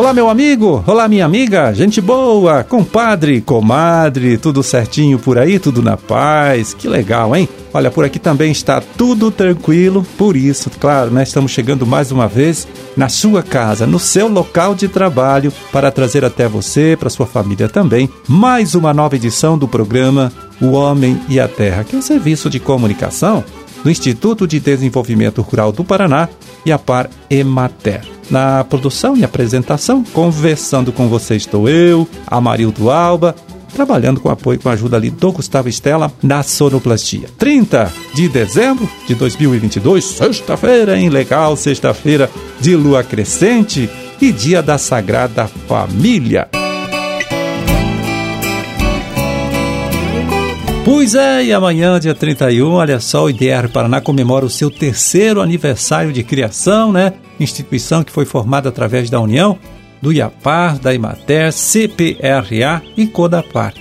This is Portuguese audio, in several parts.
Olá, meu amigo. Olá, minha amiga. Gente boa, compadre, comadre, tudo certinho por aí, tudo na paz. Que legal, hein? Olha, por aqui também está tudo tranquilo. Por isso, claro, né, estamos chegando mais uma vez na sua casa, no seu local de trabalho, para trazer até você, para sua família também, mais uma nova edição do programa O Homem e a Terra, que é um serviço de comunicação do Instituto de Desenvolvimento Rural do Paraná e a Par Emater. Na produção e apresentação, conversando com você estou eu, Amarildo Alba, trabalhando com apoio com a ajuda ali do Gustavo Estela na sonoplastia. 30 de dezembro de 2022, sexta-feira, hein? Legal, sexta-feira de lua crescente e dia da Sagrada Família. Pois é, e amanhã, dia 31, olha só, o IDR Paraná comemora o seu terceiro aniversário de criação, né? Instituição que foi formada através da união do IAPAR, da Imater, CPRA e Codapar.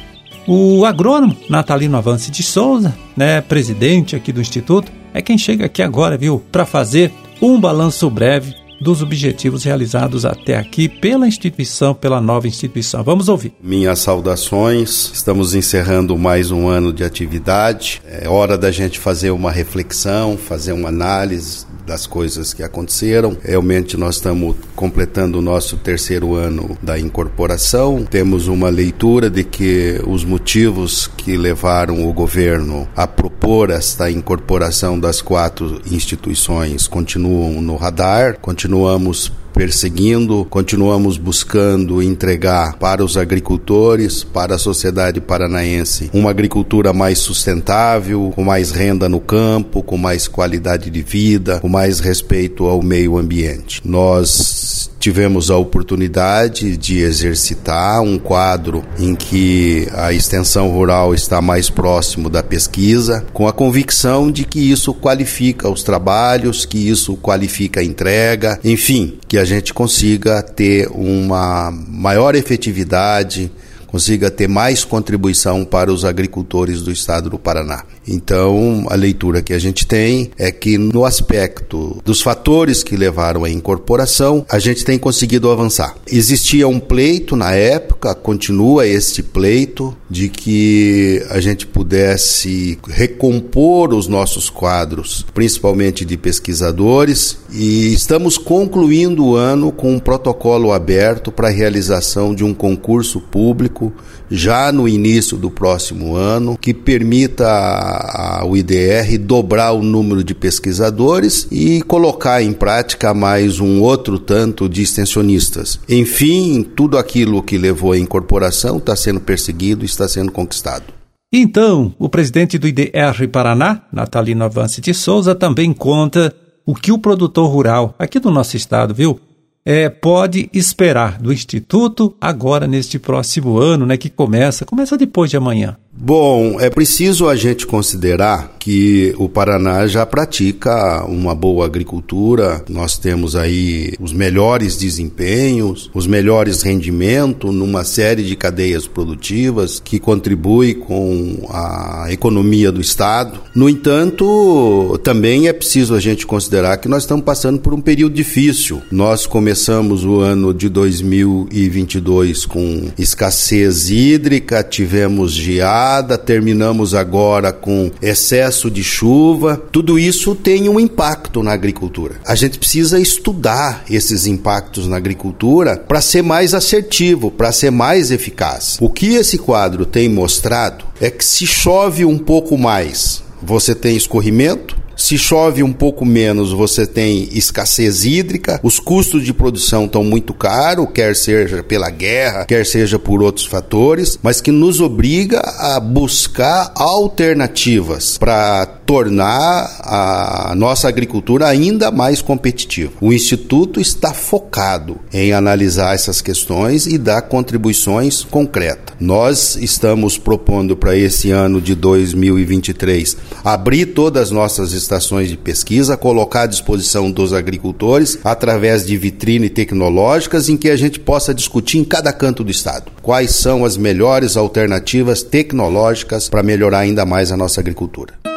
O agrônomo Natalino Avance de Souza, né, presidente aqui do Instituto, é quem chega aqui agora, viu, para fazer um balanço breve dos objetivos realizados até aqui pela instituição, pela nova instituição. Vamos ouvir. Minhas saudações. Estamos encerrando mais um ano de atividade. É hora da gente fazer uma reflexão, fazer uma análise das coisas que aconteceram. Realmente nós estamos completando o nosso terceiro ano da incorporação. Temos uma leitura de que os motivos que levaram o governo a propor esta incorporação das quatro instituições continuam no radar, continuamos perseguindo, continuamos buscando entregar para os agricultores, para a sociedade paranaense, uma agricultura mais sustentável, com mais renda no campo, com mais qualidade de vida, com mais respeito ao meio ambiente. Nós tivemos a oportunidade de exercitar um quadro em que a extensão rural está mais próximo da pesquisa, com a convicção de que isso qualifica os trabalhos, que isso qualifica a entrega, enfim, que a gente consiga ter uma maior efetividade consiga ter mais contribuição para os agricultores do estado do Paraná. Então, a leitura que a gente tem é que no aspecto dos fatores que levaram à incorporação, a gente tem conseguido avançar. Existia um pleito na época, continua este pleito de que a gente pudesse recompor os nossos quadros, principalmente de pesquisadores, e estamos concluindo o ano com um protocolo aberto para a realização de um concurso público já no início do próximo ano, que permita ao IDR dobrar o número de pesquisadores e colocar em prática mais um outro tanto de extensionistas. Enfim, tudo aquilo que levou à incorporação está sendo perseguido e está sendo conquistado. Então, o presidente do IDR Paraná, Natalino Avance de Souza, também conta o que o produtor rural aqui do nosso estado, viu, é, pode esperar do Instituto agora neste próximo ano, né, que começa, começa depois de amanhã? Bom, é preciso a gente considerar que o Paraná já pratica uma boa agricultura. Nós temos aí os melhores desempenhos, os melhores rendimentos numa série de cadeias produtivas que contribui com a economia do estado. No entanto, também é preciso a gente considerar que nós estamos passando por um período difícil. Nós começamos o ano de 2022 com escassez hídrica, tivemos geada terminamos agora com excesso de chuva. Tudo isso tem um impacto na agricultura. A gente precisa estudar esses impactos na agricultura para ser mais assertivo, para ser mais eficaz. O que esse quadro tem mostrado é que se chove um pouco mais, você tem escorrimento, se chove um pouco menos, você tem escassez hídrica, os custos de produção estão muito caros, quer seja pela guerra, quer seja por outros fatores, mas que nos obriga a buscar alternativas para tornar a nossa agricultura ainda mais competitiva. O Instituto está focado em analisar essas questões e dar contribuições concretas. Nós estamos propondo para esse ano de 2023 abrir todas as nossas estações de pesquisa, colocar à disposição dos agricultores através de vitrine tecnológicas em que a gente possa discutir em cada canto do estado quais são as melhores alternativas tecnológicas para melhorar ainda mais a nossa agricultura.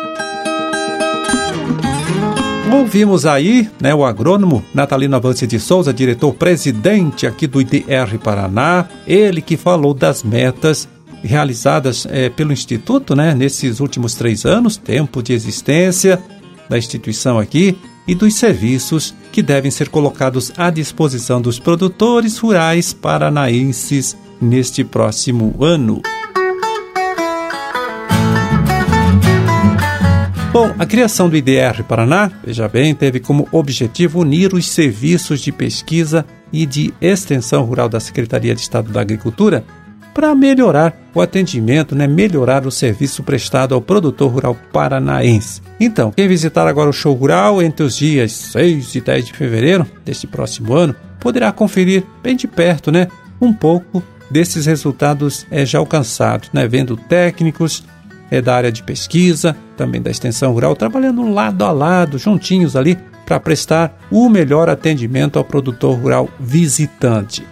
Ouvimos aí né, o agrônomo Natalino Avance de Souza, diretor-presidente aqui do IDR Paraná, ele que falou das metas realizadas é, pelo Instituto né, nesses últimos três anos, tempo de existência da instituição aqui, e dos serviços que devem ser colocados à disposição dos produtores rurais paranaenses neste próximo ano. Bom, a criação do IDR Paraná, veja bem, teve como objetivo unir os serviços de pesquisa e de extensão rural da Secretaria de Estado da Agricultura para melhorar o atendimento, né, melhorar o serviço prestado ao produtor rural paranaense. Então, quem visitar agora o show rural entre os dias 6 e 10 de fevereiro deste próximo ano, poderá conferir bem de perto, né, um pouco desses resultados é, já alcançados, né, vendo técnicos é da área de pesquisa, também da extensão rural, trabalhando lado a lado, juntinhos ali, para prestar o melhor atendimento ao produtor rural visitante.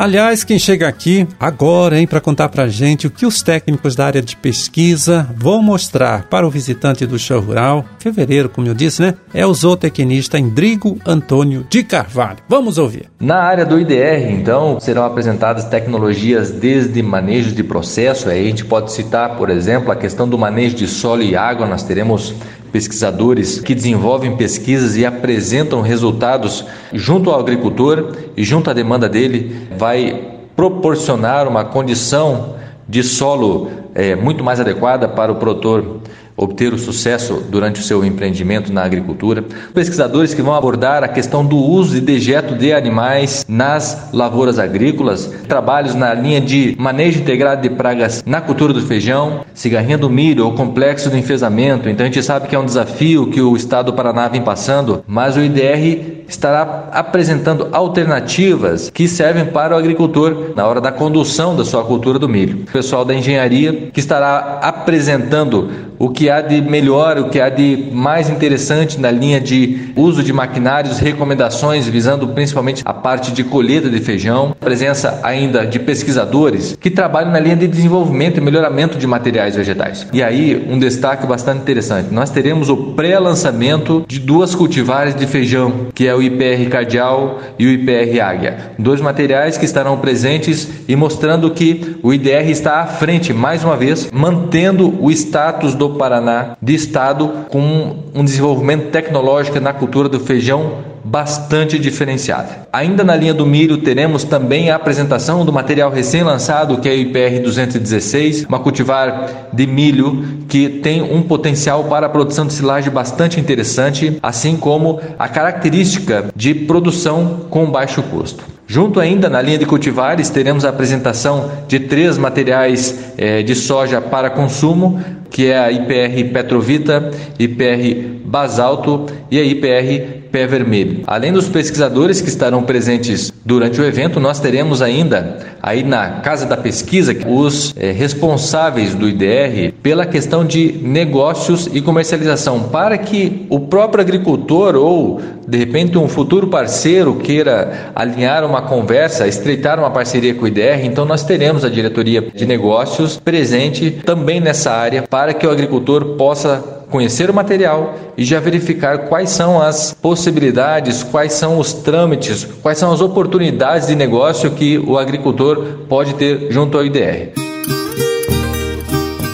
Aliás, quem chega aqui agora, hein, para contar para gente o que os técnicos da área de pesquisa vão mostrar para o visitante do show rural, fevereiro, como eu disse, né? É o zootecnista Indrigo Antônio de Carvalho. Vamos ouvir. Na área do IDR, então, serão apresentadas tecnologias desde manejo de processo. Aí a gente pode citar, por exemplo, a questão do manejo de solo e água. Nós teremos pesquisadores que desenvolvem pesquisas e apresentam resultados junto ao agricultor e junto à demanda dele, vai proporcionar uma condição de solo é, muito mais adequada para o produtor obter o sucesso durante o seu empreendimento na agricultura. Pesquisadores que vão abordar a questão do uso e dejeto de animais nas lavouras agrícolas, trabalhos na linha de manejo integrado de pragas na cultura do feijão, cigarrinha do milho ou complexo do enfesamento. Então a gente sabe que é um desafio que o estado do Paraná vem passando, mas o IDR estará apresentando alternativas que servem para o agricultor na hora da condução da sua cultura do milho. O pessoal da engenharia que estará apresentando o que há de melhor, o que há de mais interessante na linha de uso de maquinários, recomendações visando principalmente a parte de colheita de feijão, presença ainda de pesquisadores que trabalham na linha de desenvolvimento e melhoramento de materiais vegetais. E aí, um destaque bastante interessante: nós teremos o pré-lançamento de duas cultivares de feijão, que é o IPR Cardial e o IPR Águia. Dois materiais que estarão presentes e mostrando que o IDR está à frente, mais uma vez, mantendo o status do Paraná de estado com um desenvolvimento tecnológico na cultura do feijão bastante diferenciada. Ainda na linha do milho, teremos também a apresentação do material recém-lançado, que é o IPR 216, uma cultivar de milho que tem um potencial para a produção de silagem bastante interessante, assim como a característica de produção com baixo custo. Junto ainda na linha de cultivares, teremos a apresentação de três materiais eh, de soja para consumo, que é a IPR Petrovita, IPR Basalto e a IPR pé vermelho. Além dos pesquisadores que estarão presentes durante o evento, nós teremos ainda aí na Casa da Pesquisa os é, responsáveis do IDR pela questão de negócios e comercialização, para que o próprio agricultor ou de repente um futuro parceiro queira alinhar uma conversa, estreitar uma parceria com o IDR, então nós teremos a diretoria de negócios presente também nessa área para que o agricultor possa conhecer o material e já verificar quais são as possibilidades, quais são os trâmites, quais são as oportunidades de negócio que o agricultor pode ter junto ao IDR.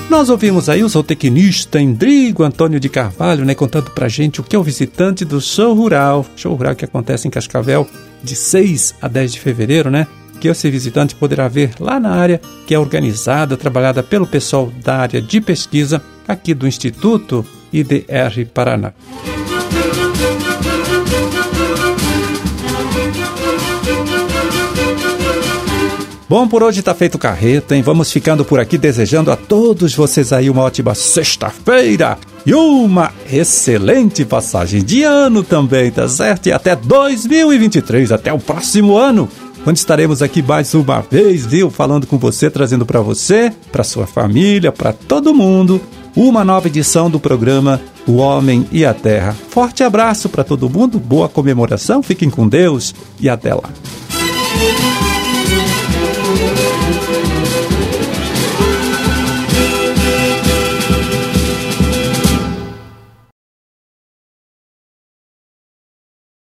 Nós ouvimos aí o zootecnista Endrigo Antônio de Carvalho, né, contando pra gente o que é o visitante do show rural, show rural que acontece em Cascavel de 6 a 10 de fevereiro, né? Que esse visitante poderá ver lá na área que é organizada, trabalhada pelo pessoal da área de pesquisa aqui do Instituto IDR Paraná. Bom, por hoje está feito carreta, hein? Vamos ficando por aqui desejando a todos vocês aí uma ótima sexta-feira e uma excelente passagem de ano também, tá certo? E até 2023, até o próximo ano, quando estaremos aqui mais uma vez, viu? Falando com você, trazendo para você, para sua família, para todo mundo, uma nova edição do programa O Homem e a Terra. Forte abraço para todo mundo, boa comemoração, fiquem com Deus e até lá.